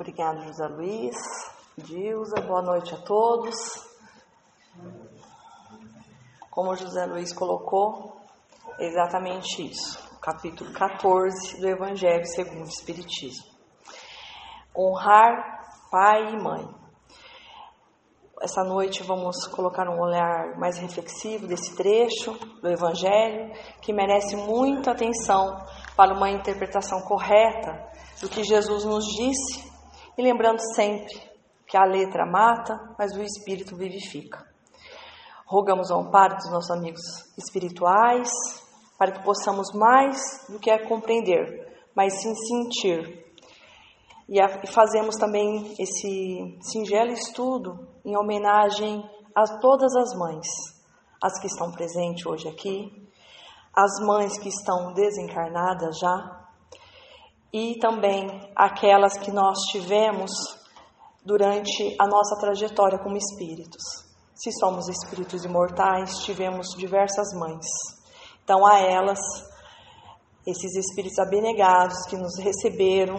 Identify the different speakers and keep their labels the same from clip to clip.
Speaker 1: Obrigada, José Luiz, Dilza, boa noite a todos. Como José Luiz colocou, é exatamente isso, capítulo 14 do Evangelho segundo o Espiritismo. Honrar pai e mãe. Essa noite vamos colocar um olhar mais reflexivo desse trecho do Evangelho, que merece muita atenção para uma interpretação correta do que Jesus nos disse, e lembrando sempre que a letra mata, mas o espírito vivifica. Rogamos ao amparo dos nossos amigos espirituais, para que possamos mais do que compreender, mas sim sentir e, a, e fazemos também esse singelo estudo em homenagem a todas as mães, as que estão presentes hoje aqui, as mães que estão desencarnadas já, e também aquelas que nós tivemos durante a nossa trajetória como espíritos. Se somos espíritos imortais, tivemos diversas mães. Então, a elas, esses espíritos abnegados que nos receberam,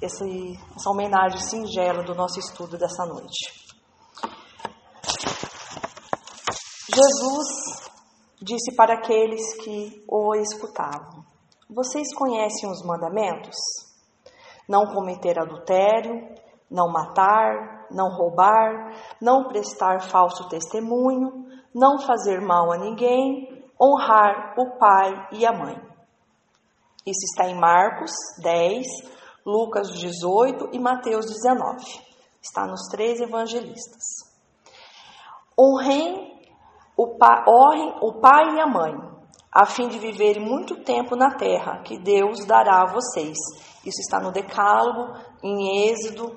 Speaker 1: essa, essa homenagem singela do nosso estudo dessa noite. Jesus disse para aqueles que o escutavam: Vocês conhecem os mandamentos? Não cometer adultério, não matar, não roubar, não prestar falso testemunho, não fazer mal a ninguém, honrar o pai e a mãe. Isso está em Marcos 10, Lucas 18 e Mateus 19. Está nos três evangelistas. Honrem o, honrem o pai e a mãe, a fim de viverem muito tempo na terra que Deus dará a vocês. Isso está no Decálogo, em Êxodo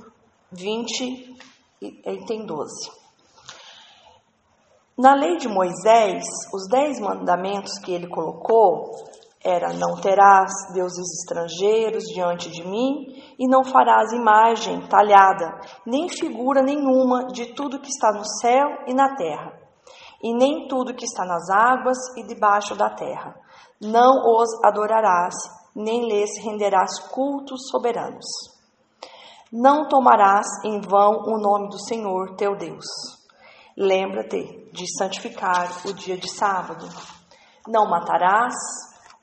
Speaker 1: 20, e tem 12. Na lei de Moisés, os dez mandamentos que ele colocou era: Não terás deuses estrangeiros diante de mim, e não farás imagem talhada, nem figura nenhuma de tudo que está no céu e na terra, e nem tudo que está nas águas e debaixo da terra. Não os adorarás, nem lhes renderás cultos soberanos. Não tomarás em vão o nome do Senhor teu Deus. Lembra-te de santificar o dia de sábado. Não matarás,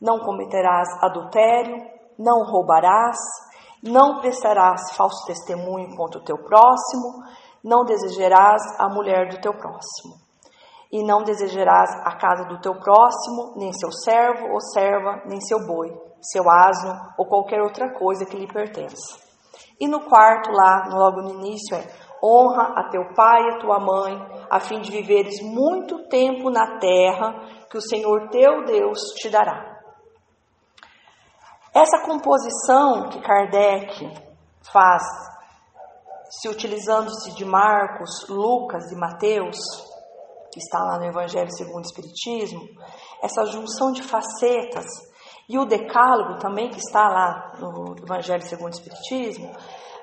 Speaker 1: não cometerás adultério, não roubarás, não prestarás falso testemunho contra o teu próximo, não desejarás a mulher do teu próximo. E não desejarás a casa do teu próximo, nem seu servo ou serva, nem seu boi, seu asno ou qualquer outra coisa que lhe pertença. E no quarto, lá, logo no início, é honra a teu pai e a tua mãe, a fim de viveres muito tempo na terra que o Senhor teu Deus te dará. Essa composição que Kardec faz, se utilizando-se de Marcos, Lucas e Mateus, que está lá no Evangelho segundo o Espiritismo, essa junção de facetas e o decálogo também que está lá no Evangelho segundo o Espiritismo,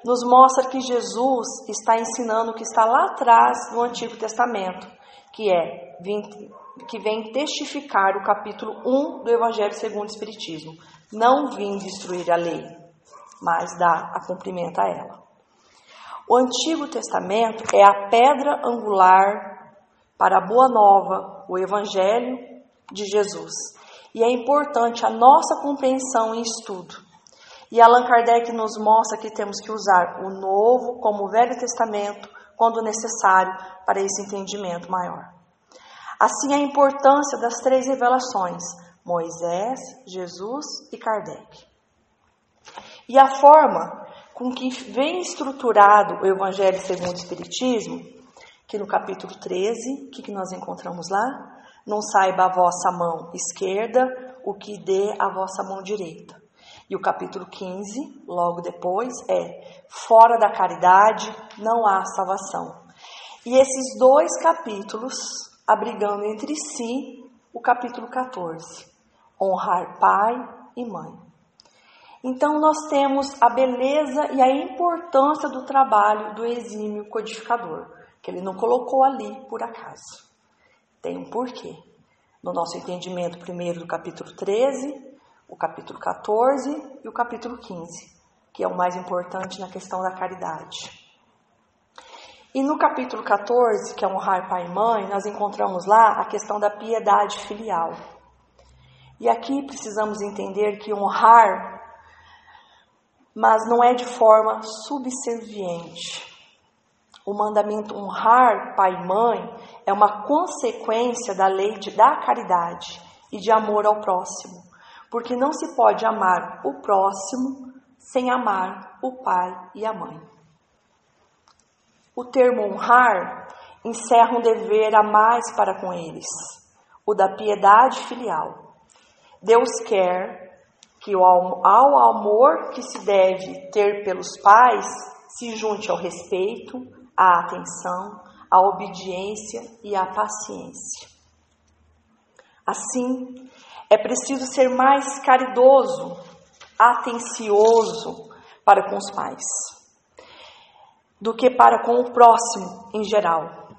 Speaker 1: nos mostra que Jesus está ensinando o que está lá atrás no Antigo Testamento, que é que vem testificar o capítulo 1 do Evangelho segundo o Espiritismo, não vim destruir a lei, mas dar a cumprimento a ela. O Antigo Testamento é a pedra angular para a Boa Nova, o Evangelho de Jesus. E é importante a nossa compreensão e estudo. E Allan Kardec nos mostra que temos que usar o Novo como o Velho Testamento quando necessário para esse entendimento maior. Assim, a importância das três revelações, Moisés, Jesus e Kardec. E a forma com que vem estruturado o Evangelho segundo o Espiritismo, que no capítulo 13, o que, que nós encontramos lá? Não saiba a vossa mão esquerda o que dê a vossa mão direita. E o capítulo 15, logo depois, é fora da caridade não há salvação. E esses dois capítulos, abrigando entre si o capítulo 14 honrar pai e mãe. Então, nós temos a beleza e a importância do trabalho do exímio codificador, que ele não colocou ali por acaso. Tem um porquê. No nosso entendimento, primeiro do capítulo 13, o capítulo 14 e o capítulo 15, que é o mais importante na questão da caridade. E no capítulo 14, que é honrar pai e mãe, nós encontramos lá a questão da piedade filial. E aqui precisamos entender que honrar, mas não é de forma subserviente. O mandamento honrar pai e mãe é uma consequência da lei de, da caridade e de amor ao próximo, porque não se pode amar o próximo sem amar o pai e a mãe. O termo honrar encerra um dever a mais para com eles, o da piedade filial. Deus quer que ao amor que se deve ter pelos pais se junte ao respeito, à atenção, à obediência e à paciência. Assim, é preciso ser mais caridoso, atencioso para com os pais, do que para com o próximo em geral.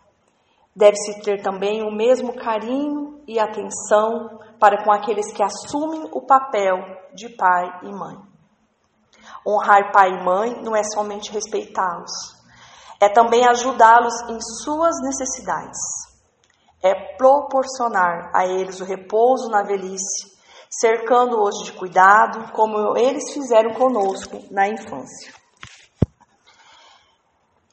Speaker 1: Deve-se ter também o mesmo carinho e atenção para com aqueles que assumem o papel de pai e mãe. Honrar pai e mãe não é somente respeitá-los, é também ajudá-los em suas necessidades é proporcionar a eles o repouso na velhice, cercando-os de cuidado, como eles fizeram conosco na infância.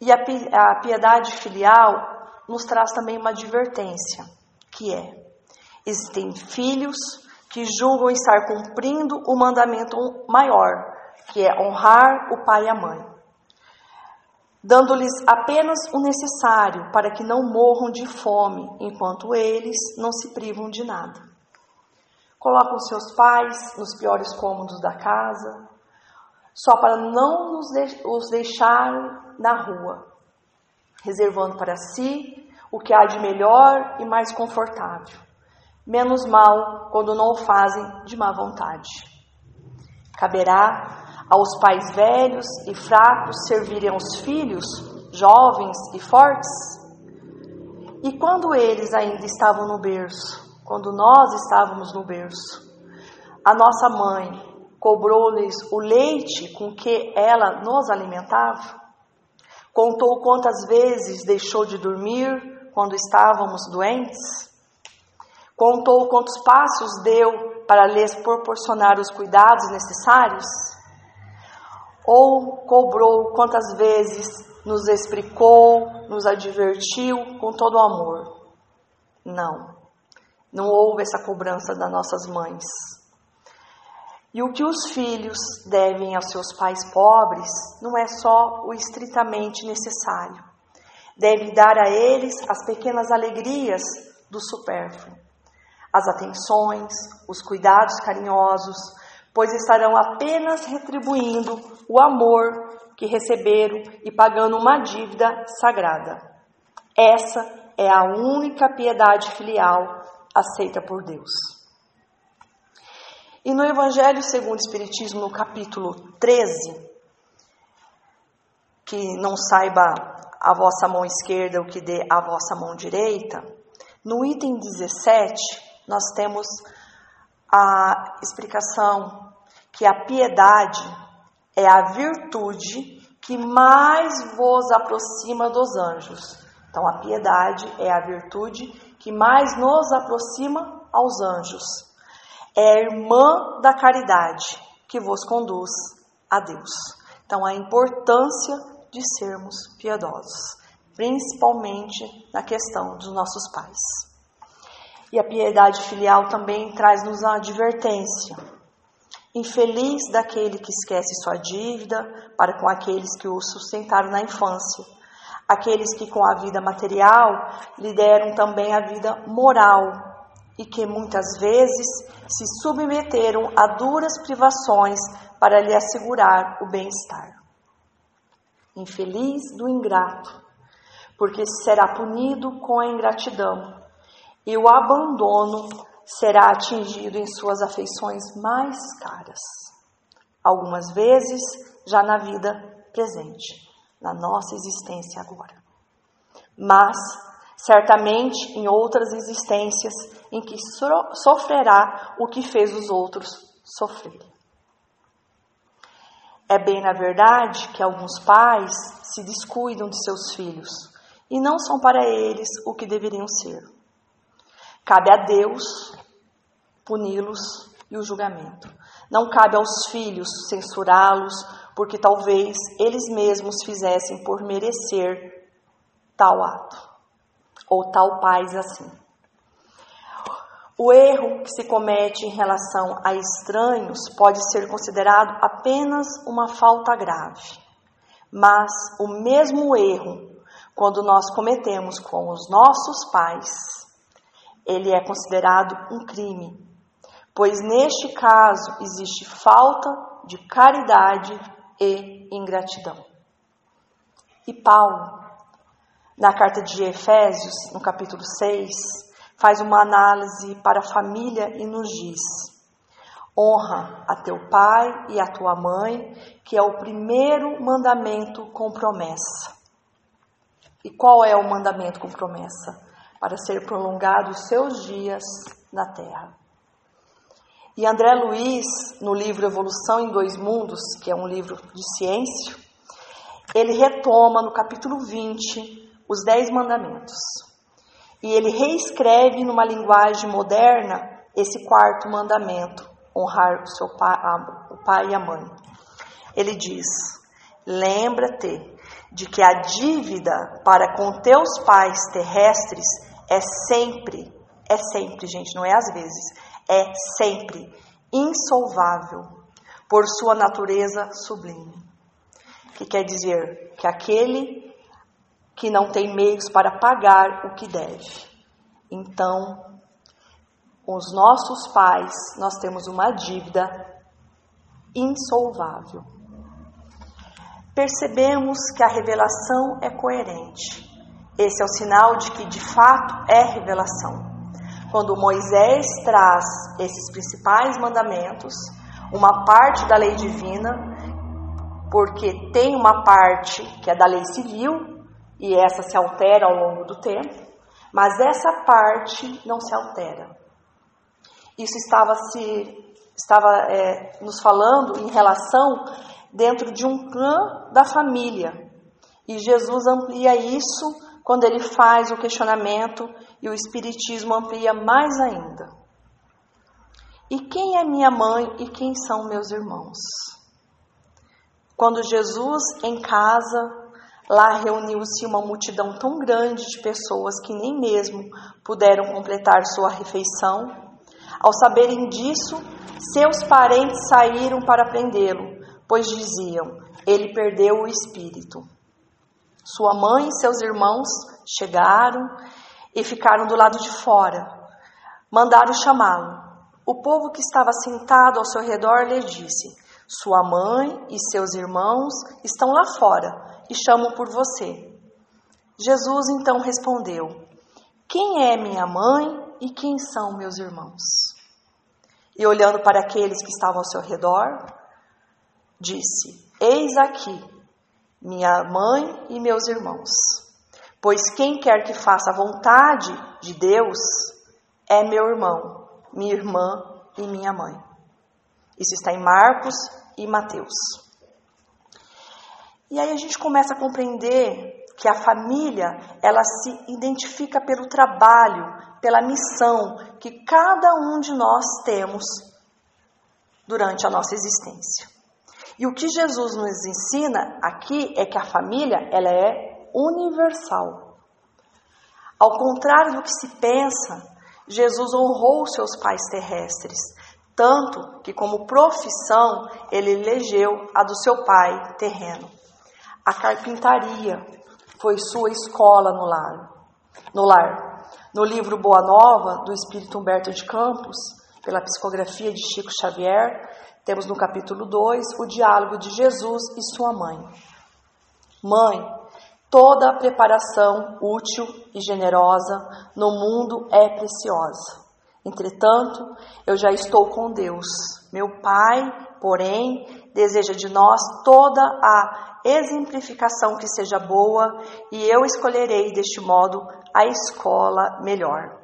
Speaker 1: E a piedade filial nos traz também uma advertência, que é: existem filhos que julgam estar cumprindo o mandamento maior, que é honrar o pai e a mãe dando-lhes apenas o necessário para que não morram de fome, enquanto eles não se privam de nada. Colocam seus pais nos piores cômodos da casa, só para não os deixar na rua, reservando para si o que há de melhor e mais confortável. Menos mal quando não o fazem de má vontade. Caberá aos pais velhos e fracos servirem aos filhos, jovens e fortes? E quando eles ainda estavam no berço, quando nós estávamos no berço, a nossa mãe cobrou-lhes o leite com que ela nos alimentava? Contou quantas vezes deixou de dormir quando estávamos doentes? Contou quantos passos deu para lhes proporcionar os cuidados necessários? Ou cobrou quantas vezes nos explicou, nos advertiu com todo o amor? Não, não houve essa cobrança das nossas mães. E o que os filhos devem aos seus pais pobres não é só o estritamente necessário. Deve dar a eles as pequenas alegrias do supérfluo, as atenções, os cuidados carinhosos, pois estarão apenas retribuindo o amor que receberam e pagando uma dívida sagrada. Essa é a única piedade filial aceita por Deus. E no Evangelho segundo o Espiritismo, no capítulo 13, que não saiba a vossa mão esquerda o que dê a vossa mão direita, no item 17, nós temos a explicação que a piedade é a virtude que mais vos aproxima dos anjos. Então, a piedade é a virtude que mais nos aproxima aos anjos. É a irmã da caridade que vos conduz a Deus. Então, a importância de sermos piedosos, principalmente na questão dos nossos pais. E a piedade filial também traz-nos a advertência Infeliz daquele que esquece sua dívida para com aqueles que o sustentaram na infância, aqueles que com a vida material lhe deram também a vida moral e que muitas vezes se submeteram a duras privações para lhe assegurar o bem-estar. Infeliz do ingrato, porque será punido com a ingratidão e o abandono será atingido em suas afeições mais caras. Algumas vezes já na vida presente, na nossa existência agora. Mas certamente em outras existências em que sofrerá o que fez os outros sofrerem. É bem na verdade que alguns pais se descuidam de seus filhos e não são para eles o que deveriam ser. Cabe a Deus puni-los e o julgamento. Não cabe aos filhos censurá-los, porque talvez eles mesmos fizessem por merecer tal ato ou tal paz assim. O erro que se comete em relação a estranhos pode ser considerado apenas uma falta grave, mas o mesmo erro, quando nós cometemos com os nossos pais, ele é considerado um crime, pois neste caso existe falta de caridade e ingratidão. E Paulo, na carta de Efésios, no capítulo 6, faz uma análise para a família e nos diz: honra a teu pai e a tua mãe, que é o primeiro mandamento com promessa. E qual é o mandamento com promessa? Para ser prolongado os seus dias na terra. E André Luiz, no livro Evolução em Dois Mundos, que é um livro de ciência, ele retoma no capítulo 20 os Dez Mandamentos. E ele reescreve numa linguagem moderna esse quarto mandamento, honrar o, seu pai, a, o pai e a mãe. Ele diz: Lembra-te de que a dívida para com teus pais terrestres é sempre, é sempre, gente, não é às vezes, é sempre insolvável por sua natureza sublime. Que quer dizer que aquele que não tem meios para pagar o que deve. Então, com os nossos pais, nós temos uma dívida insolvável. Percebemos que a revelação é coerente. Esse é o sinal de que de fato é revelação. Quando Moisés traz esses principais mandamentos, uma parte da lei divina, porque tem uma parte que é da lei civil, e essa se altera ao longo do tempo, mas essa parte não se altera. Isso estava se estava é, nos falando em relação dentro de um clã da família. E Jesus amplia isso quando ele faz o questionamento e o Espiritismo amplia mais ainda. E quem é minha mãe e quem são meus irmãos? Quando Jesus em casa, lá reuniu-se uma multidão tão grande de pessoas que nem mesmo puderam completar sua refeição. Ao saberem disso, seus parentes saíram para prendê-lo, pois diziam: ele perdeu o espírito. Sua mãe e seus irmãos chegaram e ficaram do lado de fora. Mandaram chamá-lo. O povo que estava sentado ao seu redor lhe disse: Sua mãe e seus irmãos estão lá fora e chamam por você. Jesus então respondeu: Quem é minha mãe e quem são meus irmãos? E olhando para aqueles que estavam ao seu redor, disse: Eis aqui minha mãe e meus irmãos. Pois quem quer que faça a vontade de Deus é meu irmão, minha irmã e minha mãe. Isso está em Marcos e Mateus. E aí a gente começa a compreender que a família, ela se identifica pelo trabalho, pela missão que cada um de nós temos durante a nossa existência. E o que Jesus nos ensina aqui é que a família ela é universal. Ao contrário do que se pensa, Jesus honrou seus pais terrestres, tanto que como profissão ele elegeu a do seu pai terreno. A carpintaria foi sua escola no lar. No lar. No livro Boa Nova do Espírito Humberto de Campos, pela psicografia de Chico Xavier, temos no capítulo 2 o diálogo de Jesus e sua mãe. Mãe, toda a preparação útil e generosa no mundo é preciosa. Entretanto, eu já estou com Deus. Meu Pai, porém, deseja de nós toda a exemplificação que seja boa, e eu escolherei deste modo a escola melhor.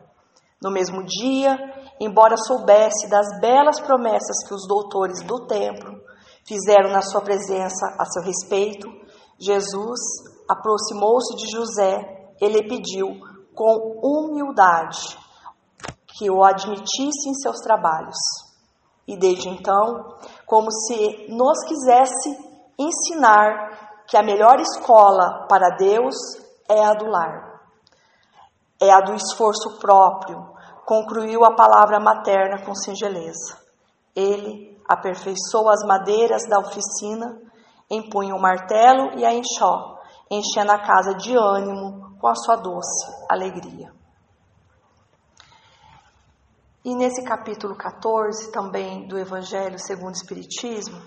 Speaker 1: No mesmo dia, embora soubesse das belas promessas que os doutores do templo fizeram na sua presença a seu respeito, Jesus aproximou-se de José e lhe pediu com humildade que o admitisse em seus trabalhos. E desde então, como se nos quisesse ensinar que a melhor escola para Deus é a do lar, é a do esforço próprio, concluiu a palavra materna com singeleza. Ele aperfeiçoou as madeiras da oficina, empunha o martelo e a enxó, enchendo a casa de ânimo com a sua doce alegria. E nesse capítulo 14 também do Evangelho segundo o Espiritismo,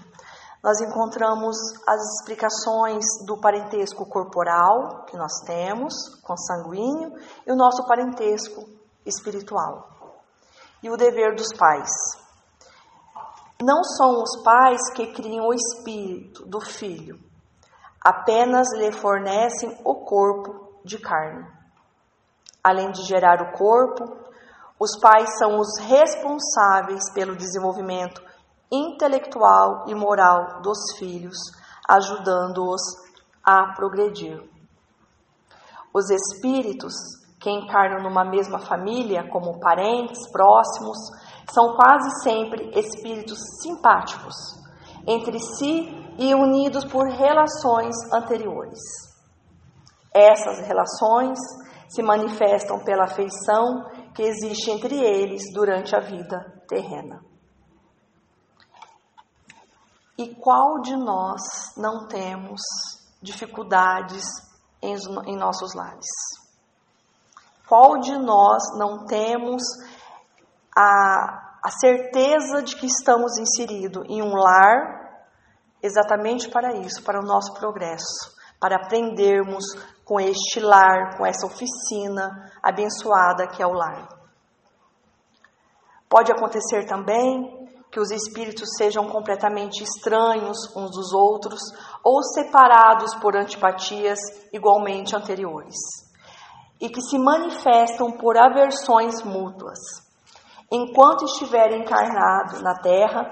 Speaker 1: nós encontramos as explicações do parentesco corporal que nós temos, consanguíneo, e o nosso parentesco espiritual. E o dever dos pais. Não são os pais que criam o espírito do filho, apenas lhe fornecem o corpo de carne. Além de gerar o corpo, os pais são os responsáveis pelo desenvolvimento intelectual e moral dos filhos, ajudando-os a progredir. Os espíritos que encarnam numa mesma família, como parentes próximos, são quase sempre espíritos simpáticos entre si e unidos por relações anteriores. Essas relações se manifestam pela afeição que existe entre eles durante a vida terrena. E qual de nós não temos dificuldades em, em nossos lares? Qual de nós não temos a, a certeza de que estamos inseridos em um lar exatamente para isso, para o nosso progresso, para aprendermos com este lar, com essa oficina abençoada que é o lar. Pode acontecer também que os espíritos sejam completamente estranhos uns dos outros ou separados por antipatias igualmente anteriores e que se manifestam por aversões mútuas. Enquanto estiverem encarnados na Terra,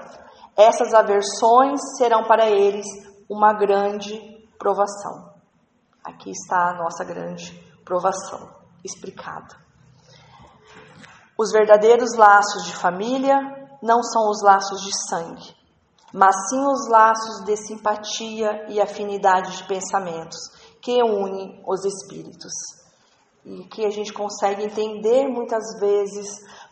Speaker 1: essas aversões serão para eles uma grande provação. Aqui está a nossa grande provação explicada. Os verdadeiros laços de família não são os laços de sangue, mas sim os laços de simpatia e afinidade de pensamentos que unem os espíritos. E que a gente consegue entender muitas vezes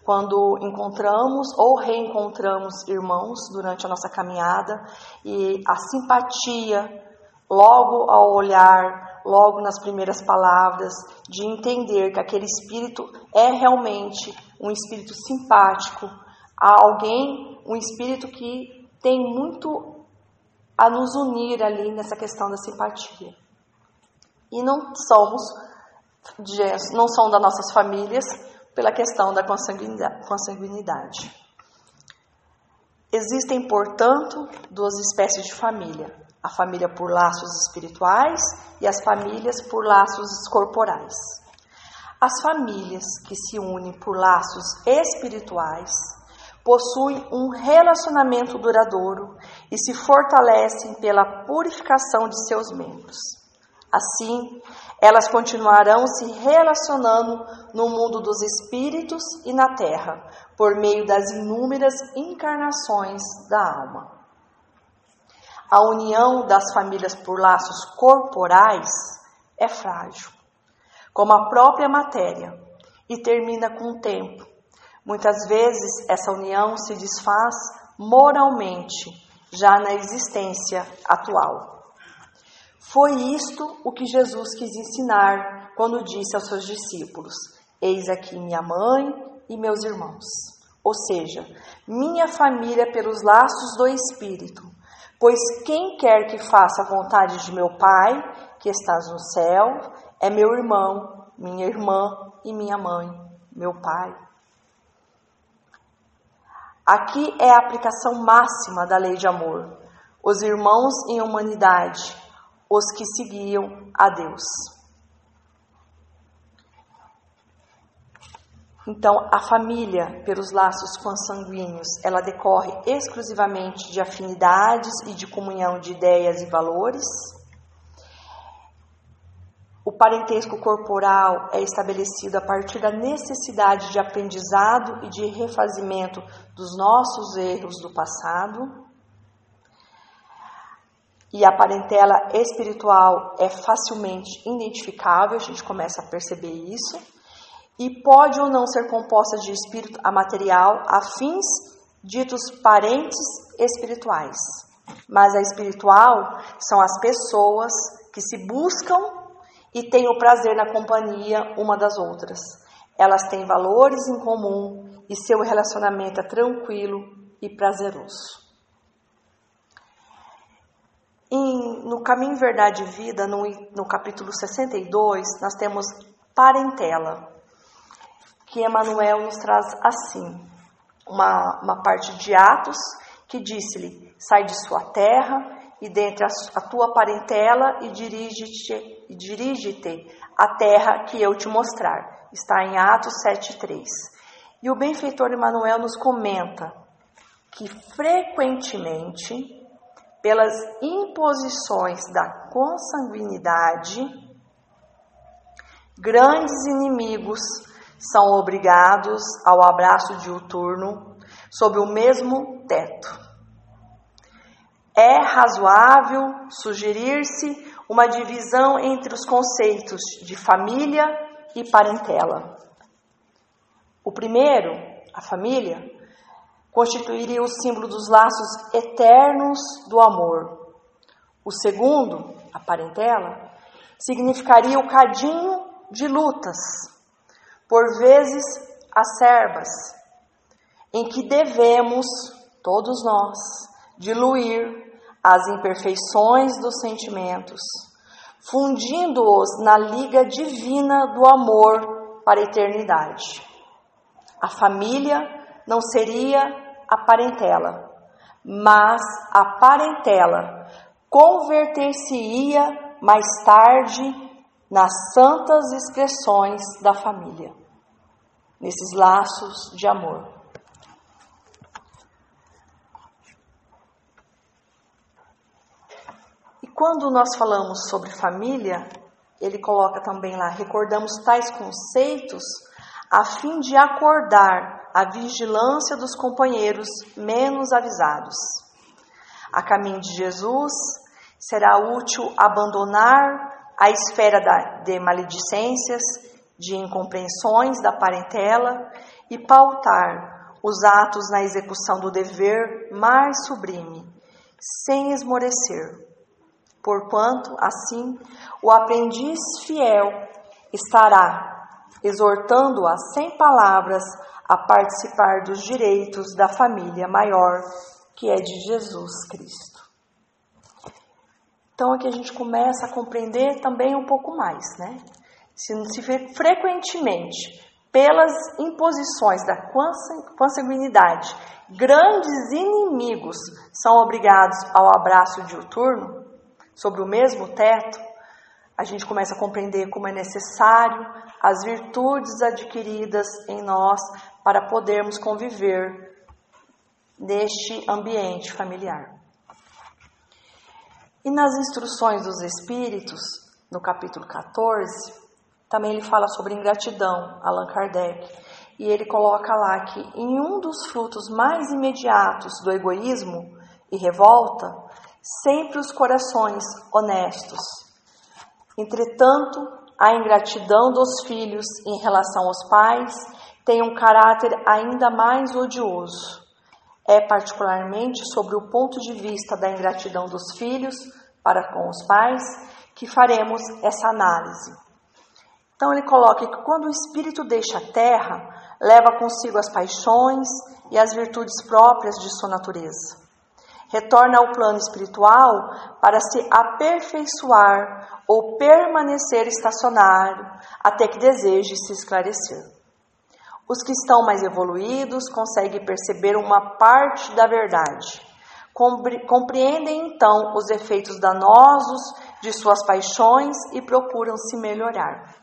Speaker 1: quando encontramos ou reencontramos irmãos durante a nossa caminhada e a simpatia logo ao olhar, logo nas primeiras palavras, de entender que aquele espírito é realmente um espírito simpático, alguém, um espírito que tem muito a nos unir ali nessa questão da simpatia. E não somos, não são das nossas famílias pela questão da consanguinidade. Existem, portanto, duas espécies de família: a família por laços espirituais e as famílias por laços corporais. As famílias que se unem por laços espirituais possuem um relacionamento duradouro e se fortalecem pela purificação de seus membros. Assim, elas continuarão se relacionando no mundo dos espíritos e na terra, por meio das inúmeras encarnações da alma. A união das famílias por laços corporais é frágil, como a própria matéria, e termina com o tempo. Muitas vezes essa união se desfaz moralmente, já na existência atual. Foi isto o que Jesus quis ensinar quando disse aos seus discípulos: Eis aqui minha mãe e meus irmãos. Ou seja, minha família pelos laços do Espírito Pois quem quer que faça a vontade de meu Pai, que estás no céu, é meu irmão, minha irmã e minha mãe, meu pai. Aqui é a aplicação máxima da lei de amor. Os irmãos em humanidade, os que seguiam a Deus. Então, a família, pelos laços consanguíneos, ela decorre exclusivamente de afinidades e de comunhão de ideias e valores. O parentesco corporal é estabelecido a partir da necessidade de aprendizado e de refazimento dos nossos erros do passado. E a parentela espiritual é facilmente identificável, a gente começa a perceber isso e pode ou não ser composta de espírito amaterial a fins ditos parentes espirituais. Mas a espiritual são as pessoas que se buscam e têm o prazer na companhia uma das outras. Elas têm valores em comum e seu relacionamento é tranquilo e prazeroso. Em, no Caminho Verdade e Vida, no, no capítulo 62, nós temos parentela que Emmanuel nos traz assim, uma, uma parte de Atos que disse-lhe: sai de sua terra e dentre a, a tua parentela e dirige-te dirige à terra que eu te mostrar. Está em Atos 7:3. E o benfeitor Emmanuel nos comenta que frequentemente pelas imposições da consanguinidade, grandes inimigos são obrigados ao abraço diuturno sob o mesmo teto. É razoável sugerir-se uma divisão entre os conceitos de família e parentela. O primeiro, a família, constituiria o símbolo dos laços eternos do amor. O segundo, a parentela, significaria o cadinho de lutas por vezes acerbas, em que devemos, todos nós, diluir as imperfeições dos sentimentos, fundindo-os na liga divina do amor para a eternidade. A família não seria a parentela, mas a parentela converter-se-ia mais tarde nas santas expressões da família nesses laços de amor. E quando nós falamos sobre família, ele coloca também lá, recordamos tais conceitos a fim de acordar a vigilância dos companheiros menos avisados. A caminho de Jesus, será útil abandonar a esfera de maledicências de incompreensões da parentela e pautar os atos na execução do dever mais sublime, sem esmorecer. Porquanto, assim, o aprendiz fiel estará exortando-a sem palavras a participar dos direitos da família maior, que é de Jesus Cristo. Então aqui a gente começa a compreender também um pouco mais, né? se não se frequentemente pelas imposições da consanguinidade, grandes inimigos são obrigados ao abraço diuturno sobre o mesmo teto, a gente começa a compreender como é necessário as virtudes adquiridas em nós para podermos conviver neste ambiente familiar. E nas instruções dos Espíritos, no capítulo 14, também ele fala sobre ingratidão, Allan Kardec. E ele coloca lá que em um dos frutos mais imediatos do egoísmo e revolta, sempre os corações honestos. Entretanto, a ingratidão dos filhos em relação aos pais tem um caráter ainda mais odioso. É particularmente sobre o ponto de vista da ingratidão dos filhos para com os pais que faremos essa análise. Então ele coloca que quando o espírito deixa a terra, leva consigo as paixões e as virtudes próprias de sua natureza. Retorna ao plano espiritual para se aperfeiçoar ou permanecer estacionário até que deseje se esclarecer. Os que estão mais evoluídos conseguem perceber uma parte da verdade. Compreendem então os efeitos danosos de suas paixões e procuram se melhorar.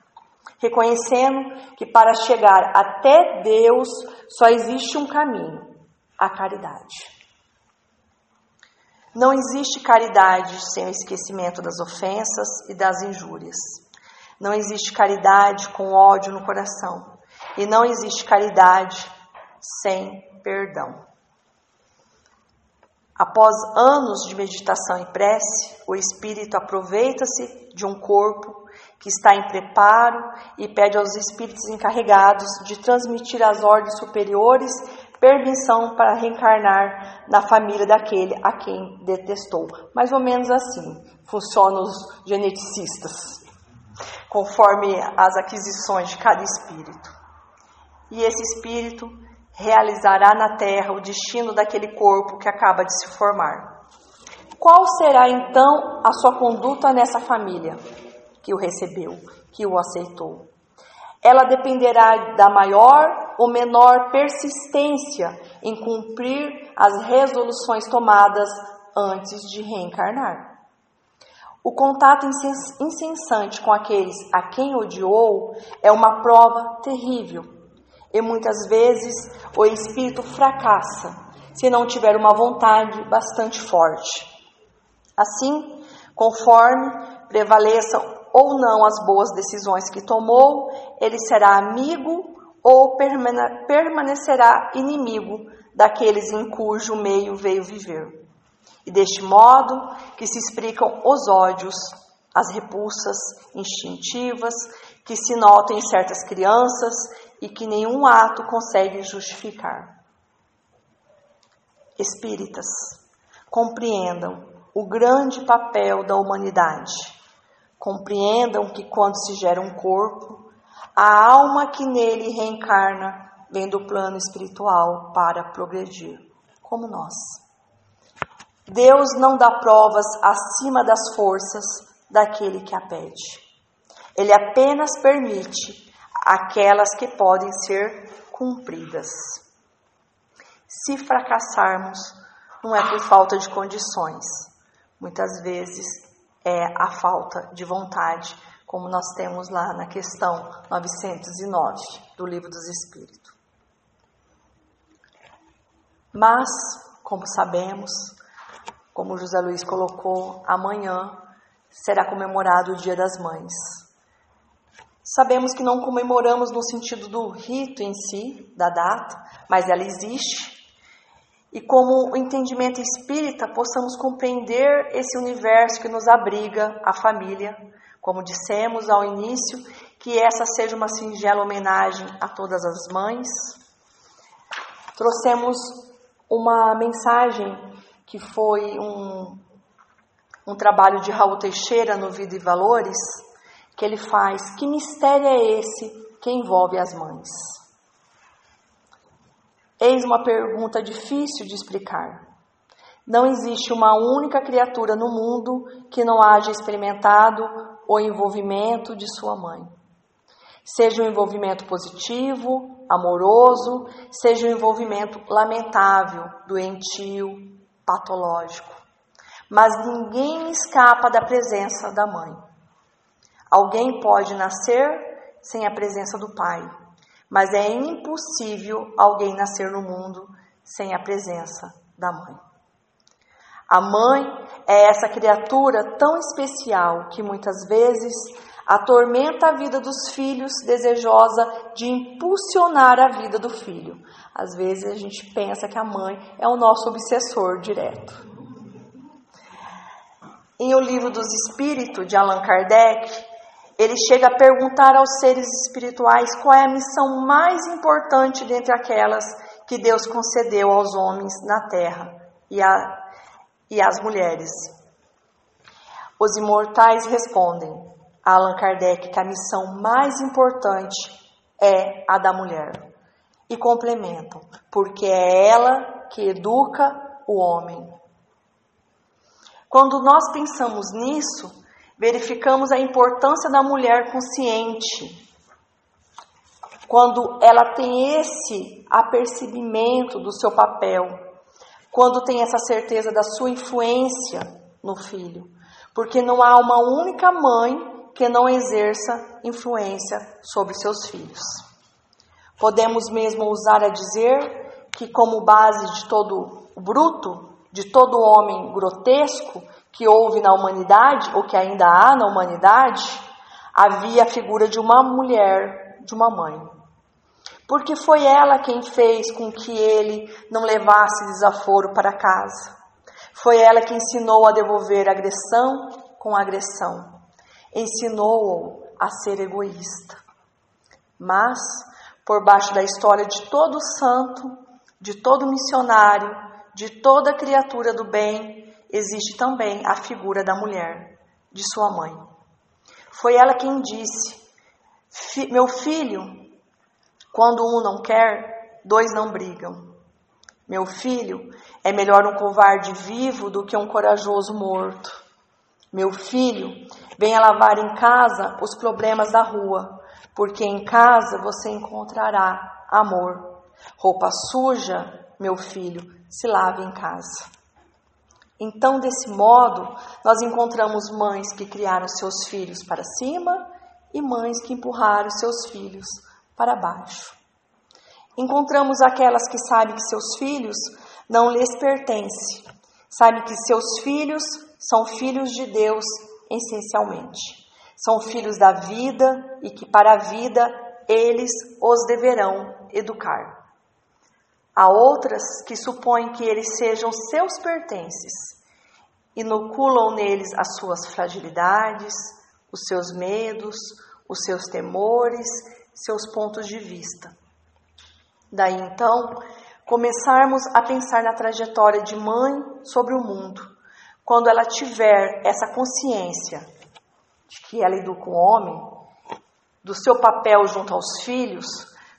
Speaker 1: reconhecendo que para chegar até Deus só existe um caminho: a caridade. Não existe caridade sem o esquecimento das ofensas e das injúrias. Não existe caridade com ódio no coração. E não existe caridade sem perdão. Após anos de meditação e prece, o espírito aproveita-se de um corpo que está em preparo e pede aos espíritos encarregados de transmitir às ordens superiores permissão para reencarnar na família daquele a quem detestou. Mais ou menos assim funcionam os geneticistas, conforme as aquisições de cada espírito. E esse espírito realizará na terra o destino daquele corpo que acaba de se formar. Qual será então a sua conduta nessa família que o recebeu, que o aceitou? Ela dependerá da maior ou menor persistência em cumprir as resoluções tomadas antes de reencarnar. O contato incessante com aqueles a quem odiou é uma prova terrível e muitas vezes o espírito fracassa se não tiver uma vontade bastante forte. Assim, conforme prevaleçam ou não as boas decisões que tomou, ele será amigo ou permanecerá inimigo daqueles em cujo meio veio viver. E deste modo que se explicam os ódios, as repulsas instintivas que se notam em certas crianças e que nenhum ato consegue justificar. Espíritas, compreendam o grande papel da humanidade. Compreendam que quando se gera um corpo, a alma que nele reencarna vem do plano espiritual para progredir, como nós. Deus não dá provas acima das forças daquele que a pede. Ele apenas permite aquelas que podem ser cumpridas. Se fracassarmos, não é por falta de condições, muitas vezes é a falta de vontade, como nós temos lá na questão 909 do Livro dos Espíritos. Mas, como sabemos, como José Luiz colocou, amanhã será comemorado o Dia das Mães. Sabemos que não comemoramos no sentido do rito em si, da data, mas ela existe. E como o entendimento espírita, possamos compreender esse universo que nos abriga, a família, como dissemos ao início, que essa seja uma singela homenagem a todas as mães. Trouxemos uma mensagem que foi um, um trabalho de Raul Teixeira no Vida e Valores, que ele faz. Que mistério é esse que envolve as mães? Eis uma pergunta difícil de explicar. Não existe uma única criatura no mundo que não haja experimentado o envolvimento de sua mãe. Seja um envolvimento positivo, amoroso, seja um envolvimento lamentável, doentio, patológico. Mas ninguém escapa da presença da mãe. Alguém pode nascer sem a presença do Pai, mas é impossível alguém nascer no mundo sem a presença da mãe. A mãe é essa criatura tão especial que muitas vezes atormenta a vida dos filhos, desejosa de impulsionar a vida do filho. Às vezes a gente pensa que a mãe é o nosso obsessor direto. Em O Livro dos Espíritos, de Allan Kardec, ele chega a perguntar aos seres espirituais qual é a missão mais importante dentre aquelas que Deus concedeu aos homens na terra e, a, e às mulheres. Os imortais respondem Allan Kardec que a missão mais importante é a da mulher. E complementam, porque é ela que educa o homem. Quando nós pensamos nisso, verificamos a importância da mulher consciente. Quando ela tem esse apercebimento do seu papel, quando tem essa certeza da sua influência no filho, porque não há uma única mãe que não exerça influência sobre seus filhos. Podemos mesmo usar a dizer que, como base de todo o bruto, de todo homem grotesco que houve na humanidade, ou que ainda há na humanidade, havia a figura de uma mulher, de uma mãe. Porque foi ela quem fez com que ele não levasse desaforo para casa. Foi ela que ensinou a devolver agressão com agressão. Ensinou-o a ser egoísta. Mas, por baixo da história de todo santo, de todo missionário, de toda criatura do bem, existe também a figura da mulher, de sua mãe. Foi ela quem disse: Meu filho, quando um não quer, dois não brigam. Meu filho, é melhor um covarde vivo do que um corajoso morto. Meu filho, venha lavar em casa os problemas da rua, porque em casa você encontrará amor. Roupa suja, meu filho, se lave em casa. Então, desse modo, nós encontramos mães que criaram seus filhos para cima e mães que empurraram seus filhos para baixo. Encontramos aquelas que sabem que seus filhos não lhes pertencem, sabem que seus filhos são filhos de Deus essencialmente. São filhos da vida e que para a vida eles os deverão educar. Há outras que supõem que eles sejam seus pertences, inoculam neles as suas fragilidades, os seus medos, os seus temores, seus pontos de vista. Daí então, começarmos a pensar na trajetória de mãe sobre o mundo, quando ela tiver essa consciência de que ela educa o homem, do seu papel junto aos filhos,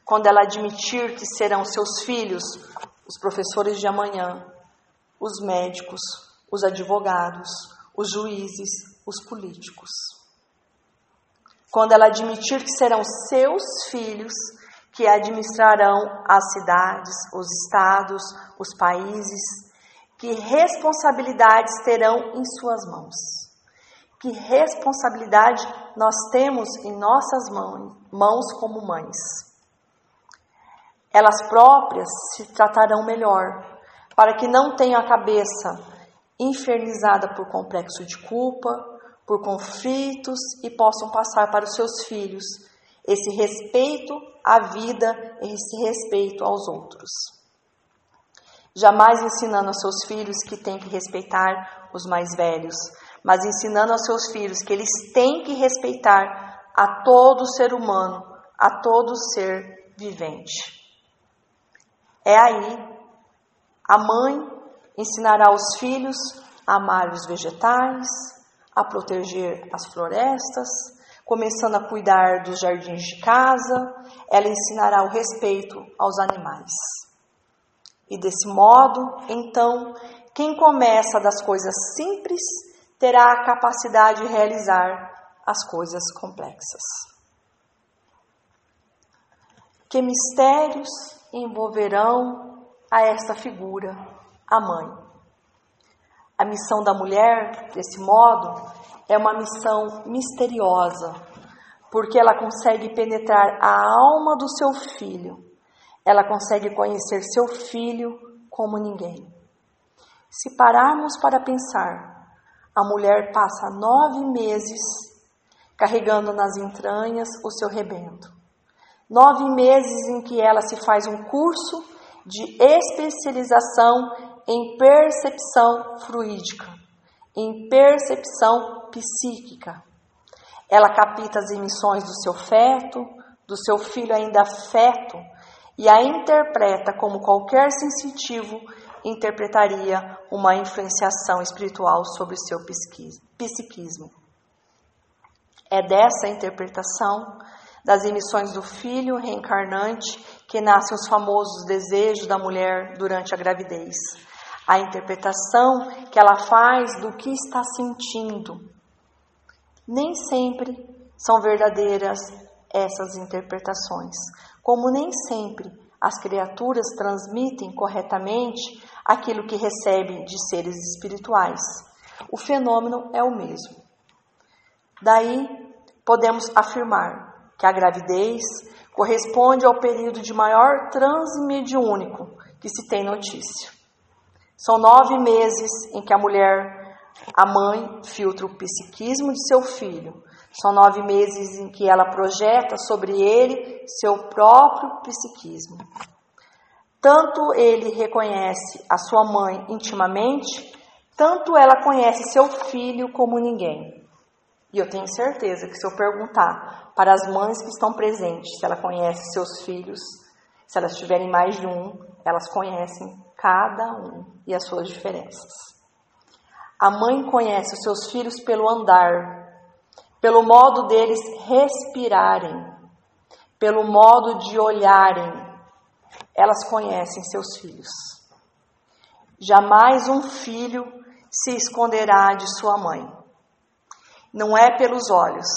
Speaker 1: quando ela admitir que serão seus filhos os professores de amanhã, os médicos, os advogados, os juízes, os políticos. Quando ela admitir que serão seus filhos que administrarão as cidades, os estados, os países, que responsabilidades terão em suas mãos. Que responsabilidade nós temos em nossas mãos como mães elas próprias se tratarão melhor, para que não tenham a cabeça infernizada por complexo de culpa, por conflitos e possam passar para os seus filhos esse respeito à vida, esse respeito aos outros. Jamais ensinando aos seus filhos que têm que respeitar os mais velhos, mas ensinando aos seus filhos que eles têm que respeitar a todo ser humano, a todo ser vivente. É aí a mãe ensinará os filhos a amar os vegetais, a proteger as florestas, começando a cuidar dos jardins de casa, ela ensinará o respeito aos animais. E desse modo, então, quem começa das coisas simples terá a capacidade de realizar as coisas complexas. Que mistérios envolverão a esta figura, a mãe. A missão da mulher, desse modo, é uma missão misteriosa, porque ela consegue penetrar a alma do seu filho, ela consegue conhecer seu filho como ninguém. Se pararmos para pensar, a mulher passa nove meses carregando nas entranhas o seu rebento. Nove meses em que ela se faz um curso de especialização em percepção fluídica, em percepção psíquica. Ela capta as emissões do seu feto, do seu filho ainda feto, e a interpreta como qualquer sensitivo interpretaria uma influenciação espiritual sobre o seu psiquismo. É dessa interpretação das emissões do filho reencarnante que nascem os famosos desejos da mulher durante a gravidez. A interpretação que ela faz do que está sentindo. Nem sempre são verdadeiras essas interpretações, como nem sempre as criaturas transmitem corretamente aquilo que recebem de seres espirituais. O fenômeno é o mesmo. Daí podemos afirmar que a gravidez corresponde ao período de maior transe mediúnico que se tem notícia. São nove meses em que a mulher, a mãe, filtra o psiquismo de seu filho. São nove meses em que ela projeta sobre ele seu próprio psiquismo. Tanto ele reconhece a sua mãe intimamente, tanto ela conhece seu filho como ninguém. E eu tenho certeza que se eu perguntar para as mães que estão presentes se ela conhece seus filhos, se elas tiverem mais de um, elas conhecem cada um e as suas diferenças. A mãe conhece os seus filhos pelo andar, pelo modo deles respirarem, pelo modo de olharem. Elas conhecem seus filhos. Jamais um filho se esconderá de sua mãe. Não é pelos olhos,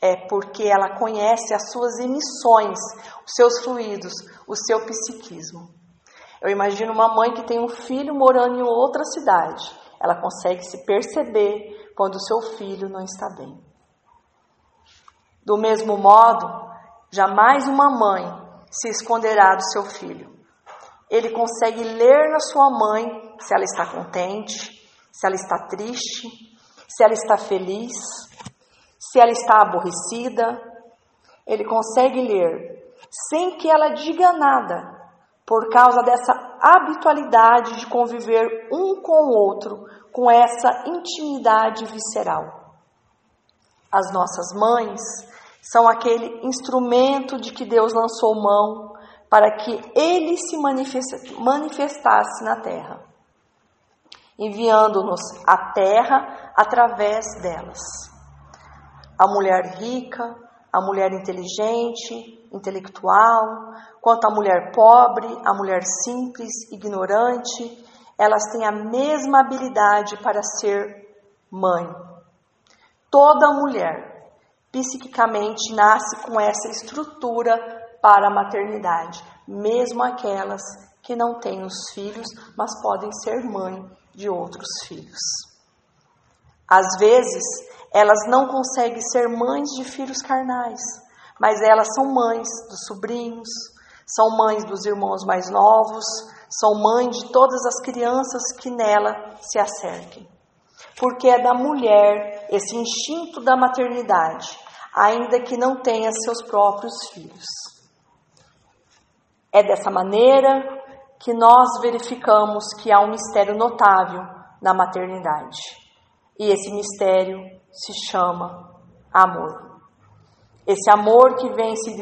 Speaker 1: é porque ela conhece as suas emissões, os seus fluidos, o seu psiquismo. Eu imagino uma mãe que tem um filho morando em outra cidade. Ela consegue se perceber quando o seu filho não está bem. Do mesmo modo, jamais uma mãe se esconderá do seu filho. Ele consegue ler na sua mãe se ela está contente, se ela está triste, se ela está feliz, se ela está aborrecida. Ele consegue ler sem que ela diga nada, por causa dessa habitualidade de conviver um com o outro, com essa intimidade visceral. As nossas mães são aquele instrumento de que Deus lançou mão para que ele se manifestasse na terra enviando-nos à terra através delas. A mulher rica, a mulher inteligente, intelectual, quanto a mulher pobre, a mulher simples, ignorante, elas têm a mesma habilidade para ser mãe. Toda mulher, psiquicamente, nasce com essa estrutura para a maternidade, mesmo aquelas que não têm os filhos, mas podem ser mãe de outros filhos. Às vezes, elas não conseguem ser mães de filhos carnais, mas elas são mães dos sobrinhos, são mães dos irmãos mais novos, são mães de todas as crianças que nela se acerquem. Porque é da mulher esse instinto da maternidade, ainda que não tenha seus próprios filhos. É dessa maneira que nós verificamos que há um mistério notável na maternidade. E esse mistério se chama amor. Esse amor que vem se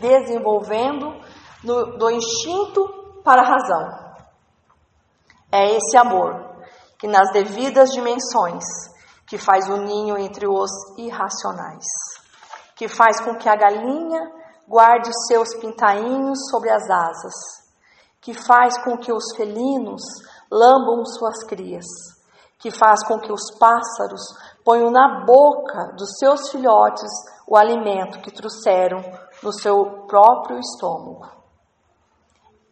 Speaker 1: desenvolvendo no, do instinto para a razão. É esse amor que, nas devidas dimensões, que faz o ninho entre os irracionais, que faz com que a galinha guarde os seus pintainhos sobre as asas que faz com que os felinos lambam suas crias, que faz com que os pássaros ponham na boca dos seus filhotes o alimento que trouxeram no seu próprio estômago.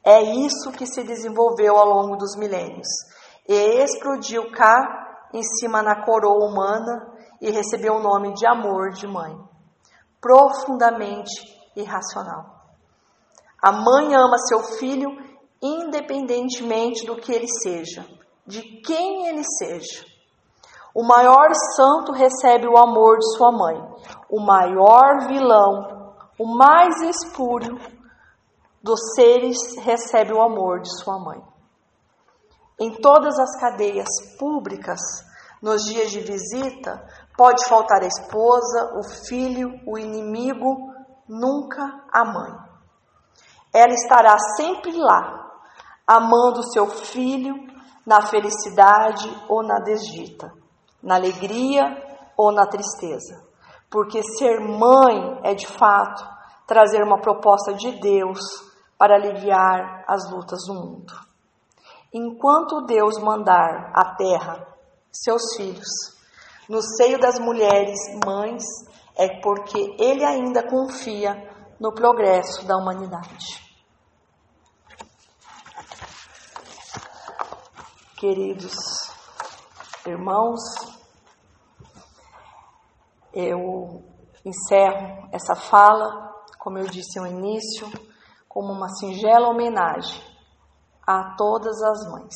Speaker 1: É isso que se desenvolveu ao longo dos milênios e explodiu cá em cima na coroa humana e recebeu o nome de amor de mãe, profundamente irracional. A mãe ama seu filho independentemente do que ele seja, de quem ele seja. O maior santo recebe o amor de sua mãe, o maior vilão, o mais espúrio dos seres recebe o amor de sua mãe. Em todas as cadeias públicas, nos dias de visita, pode faltar a esposa, o filho, o inimigo, nunca a mãe. Ela estará sempre lá, amando seu filho na felicidade ou na desdita, na alegria ou na tristeza. Porque ser mãe é de fato trazer uma proposta de Deus para aliviar as lutas do mundo. Enquanto Deus mandar à terra seus filhos no seio das mulheres mães, é porque Ele ainda confia no progresso da humanidade. Queridos irmãos, eu encerro essa fala, como eu disse no início, como uma singela homenagem a todas as mães.